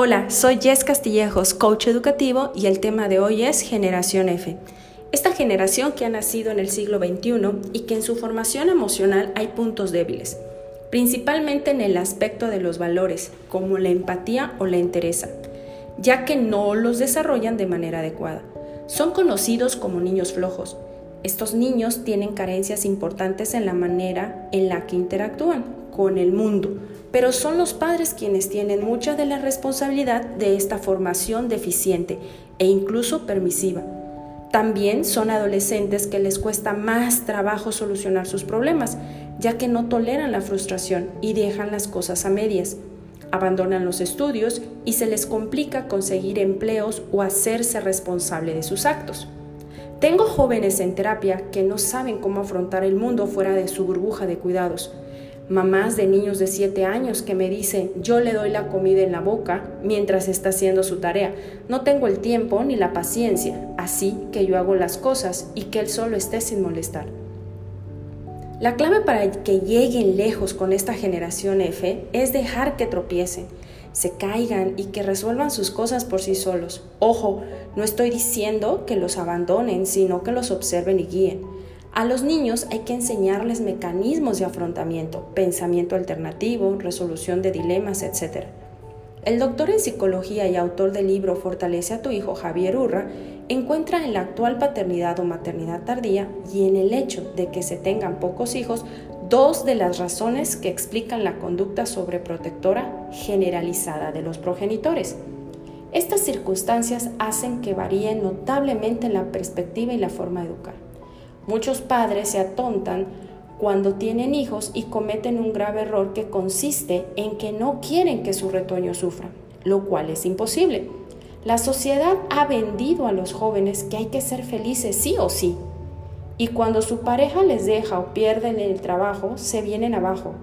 Hola, soy Jess Castillejos, coach educativo y el tema de hoy es Generación F. Esta generación que ha nacido en el siglo XXI y que en su formación emocional hay puntos débiles, principalmente en el aspecto de los valores, como la empatía o la interesa, ya que no los desarrollan de manera adecuada. Son conocidos como niños flojos. Estos niños tienen carencias importantes en la manera en la que interactúan con el mundo, pero son los padres quienes tienen mucha de la responsabilidad de esta formación deficiente e incluso permisiva. También son adolescentes que les cuesta más trabajo solucionar sus problemas, ya que no toleran la frustración y dejan las cosas a medias. Abandonan los estudios y se les complica conseguir empleos o hacerse responsable de sus actos. Tengo jóvenes en terapia que no saben cómo afrontar el mundo fuera de su burbuja de cuidados mamás de niños de 7 años que me dicen, yo le doy la comida en la boca mientras está haciendo su tarea. No tengo el tiempo ni la paciencia, así que yo hago las cosas y que él solo esté sin molestar. La clave para que lleguen lejos con esta generación F es dejar que tropiecen, se caigan y que resuelvan sus cosas por sí solos. Ojo, no estoy diciendo que los abandonen, sino que los observen y guíen. A los niños hay que enseñarles mecanismos de afrontamiento, pensamiento alternativo, resolución de dilemas, etc. El doctor en psicología y autor del libro Fortalece a tu hijo, Javier Urra, encuentra en la actual paternidad o maternidad tardía y en el hecho de que se tengan pocos hijos dos de las razones que explican la conducta sobreprotectora generalizada de los progenitores. Estas circunstancias hacen que varíen notablemente la perspectiva y la forma de educar. Muchos padres se atontan cuando tienen hijos y cometen un grave error que consiste en que no quieren que su retoño sufra, lo cual es imposible. La sociedad ha vendido a los jóvenes que hay que ser felices sí o sí. Y cuando su pareja les deja o pierden el trabajo, se vienen abajo,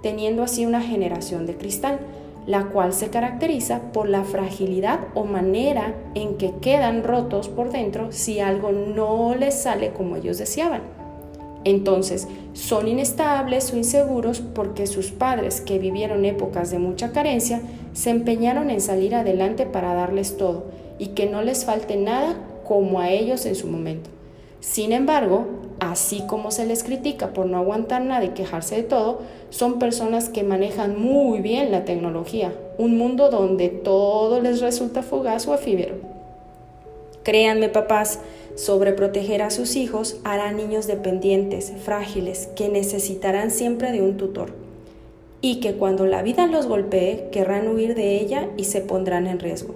teniendo así una generación de cristal la cual se caracteriza por la fragilidad o manera en que quedan rotos por dentro si algo no les sale como ellos deseaban. Entonces, son inestables o inseguros porque sus padres, que vivieron épocas de mucha carencia, se empeñaron en salir adelante para darles todo y que no les falte nada como a ellos en su momento. Sin embargo, así como se les critica por no aguantar nada y quejarse de todo, son personas que manejan muy bien la tecnología, un mundo donde todo les resulta fugaz o efímero. Créanme papás, sobreproteger a sus hijos hará niños dependientes, frágiles, que necesitarán siempre de un tutor y que cuando la vida los golpee querrán huir de ella y se pondrán en riesgo.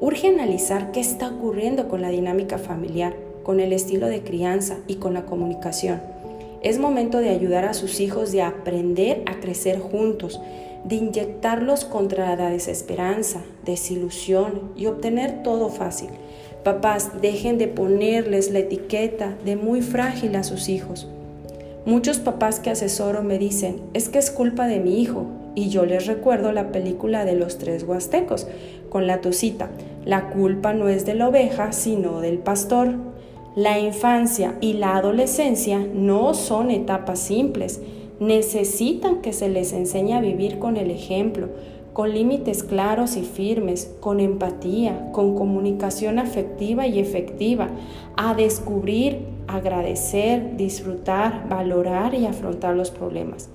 Urge analizar qué está ocurriendo con la dinámica familiar con el estilo de crianza y con la comunicación. Es momento de ayudar a sus hijos de aprender a crecer juntos, de inyectarlos contra la desesperanza, desilusión y obtener todo fácil. Papás, dejen de ponerles la etiqueta de muy frágil a sus hijos. Muchos papás que asesoro me dicen, es que es culpa de mi hijo. Y yo les recuerdo la película de los tres huastecos, con la tosita. La culpa no es de la oveja, sino del pastor. La infancia y la adolescencia no son etapas simples. Necesitan que se les enseñe a vivir con el ejemplo, con límites claros y firmes, con empatía, con comunicación afectiva y efectiva, a descubrir, agradecer, disfrutar, valorar y afrontar los problemas.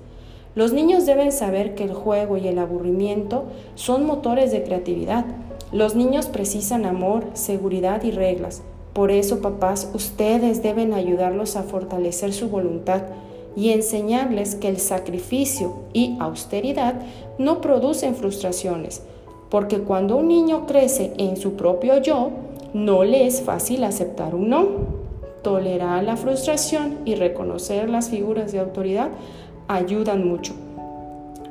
Los niños deben saber que el juego y el aburrimiento son motores de creatividad. Los niños precisan amor, seguridad y reglas. Por eso, papás, ustedes deben ayudarlos a fortalecer su voluntad y enseñarles que el sacrificio y austeridad no producen frustraciones, porque cuando un niño crece en su propio yo, no le es fácil aceptar un no. Tolerar la frustración y reconocer las figuras de autoridad ayudan mucho.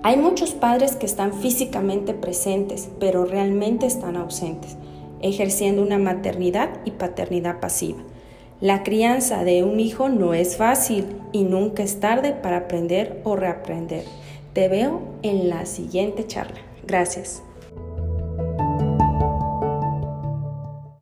Hay muchos padres que están físicamente presentes, pero realmente están ausentes ejerciendo una maternidad y paternidad pasiva. La crianza de un hijo no es fácil y nunca es tarde para aprender o reaprender. Te veo en la siguiente charla. Gracias.